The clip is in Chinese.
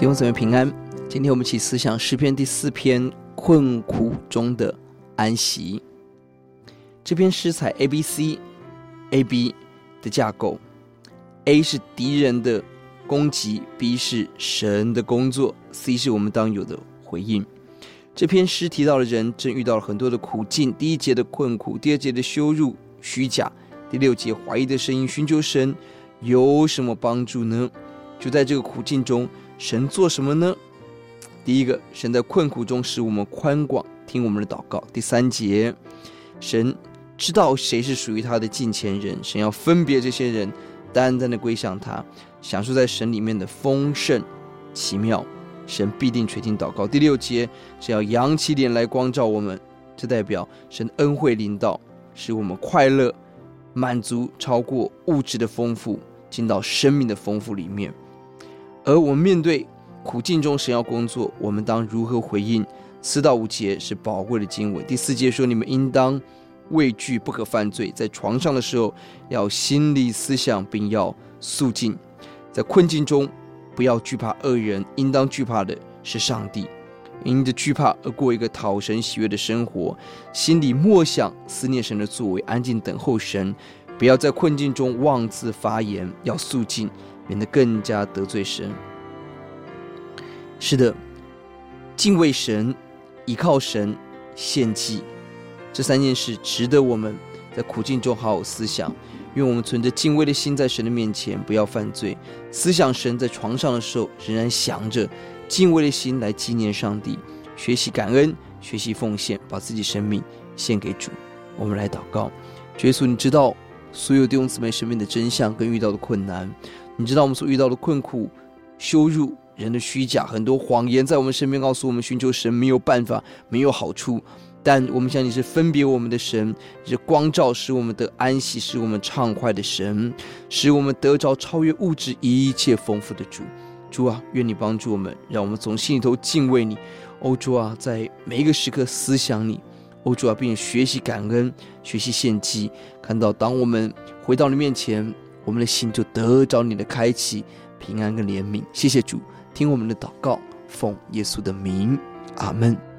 弟兄姊妹平安，今天我们一起思想诗篇第四篇困苦中的安息。这篇诗采 A B C A B 的架构，A 是敌人的攻击，B 是神的工作，C 是我们当有的回应。这篇诗提到了人正遇到了很多的苦境，第一节的困苦，第二节的羞辱虚假，第六节怀疑的声音，寻求神有什么帮助呢？就在这个苦境中。神做什么呢？第一个，神在困苦中使我们宽广，听我们的祷告。第三节，神知道谁是属于他的近前人，神要分别这些人，单单的归向他，享受在神里面的丰盛奇妙。神必定垂听祷告。第六节，神要扬起脸来光照我们，这代表神恩惠临到，使我们快乐满足，超过物质的丰富，进到生命的丰富里面。而我们面对苦境中，神要工作，我们当如何回应？四到五节是宝贵的经文。第四节说：“你们应当畏惧，不可犯罪。在床上的时候，要心里思想，并要肃静。在困境中，不要惧怕恶人，应当惧怕的是上帝。因着惧怕而过一个讨神喜悦的生活，心里默想思念神的作为，安静等候神。不要在困境中妄自发言，要肃静。”变得更加得罪神。是的，敬畏神、倚靠神、献祭，这三件事值得我们在苦境中好好思想。愿我们存着敬畏的心，在神的面前不要犯罪。思想神在床上的时候，仍然想着敬畏的心来纪念上帝，学习感恩，学习奉献，把自己生命献给主。我们来祷告：耶稣，你知道所有弟兄姊妹生命的真相跟遇到的困难。你知道我们所遇到的困苦、羞辱、人的虚假，很多谎言在我们身边告诉我们，寻求神没有办法，没有好处。但我们相信是分别我们的神，是光照使我们得安息，使我们畅快的神，使我们得着超越物质一切丰富的主。主啊，愿你帮助我们，让我们从心里头敬畏你。哦，主啊，在每一个时刻思想你。哦，主啊，并学习感恩，学习献祭，看到当我们回到你面前。我们的心就得着你的开启、平安跟怜悯。谢谢主，听我们的祷告，奉耶稣的名，阿门。